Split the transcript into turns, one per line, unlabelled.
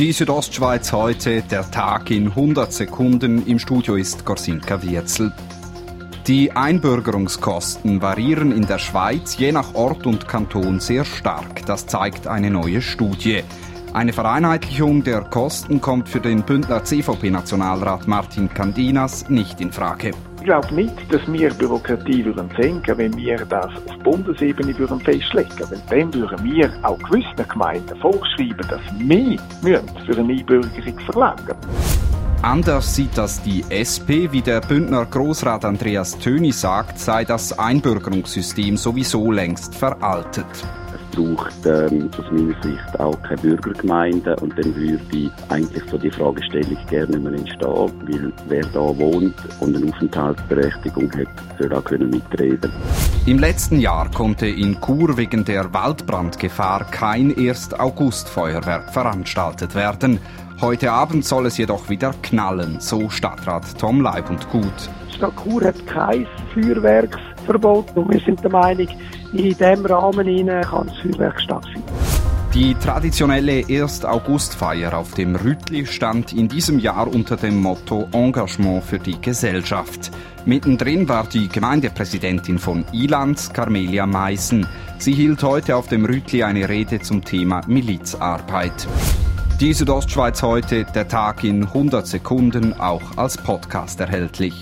Die Südostschweiz heute, der Tag in 100 Sekunden. Im Studio ist Gorsinka Wirzel. Die Einbürgerungskosten variieren in der Schweiz je nach Ort und Kanton sehr stark. Das zeigt eine neue Studie. Eine Vereinheitlichung der Kosten kommt für den Bündner CVP-Nationalrat Martin Candinas nicht in Frage.
Ich glaube nicht, dass wir Bürokratie würden senken, wenn wir das auf Bundesebene würden festlegen würden. Dann würden wir auch gewissen Gemeinden vorschreiben, dass wir für eine Einbürgerung verlangen
Anders sieht das die SP. Wie der Bündner Großrat Andreas Töni sagt, sei das Einbürgerungssystem sowieso längst veraltet
braucht ähm, aus meiner Sicht auch keine Bürgergemeinden und dann würde eigentlich so die Fragestellung gerne nicht mehr entstehen, weil wer da wohnt und eine Aufenthaltsberechtigung hat, soll auch können mitreden.
Im letzten Jahr konnte in Chur wegen der Waldbrandgefahr kein 1. August-Feuerwerk veranstaltet werden. Heute Abend soll es jedoch wieder knallen, so Stadtrat Tom Leib und Gut.
Die Stadt Chur hat kein Feuerwerksverbot und wir sind der Meinung, in diesem Rahmen kann das Feuerwerk stattfinden.
Die traditionelle 1. August-Feier auf dem Rütli stand in diesem Jahr unter dem Motto Engagement für die Gesellschaft. Mittendrin war die Gemeindepräsidentin von Ilanz, Carmelia Meissen. Sie hielt heute auf dem Rütli eine Rede zum Thema Milizarbeit. Die Südostschweiz heute, der Tag in 100 Sekunden, auch als Podcast erhältlich.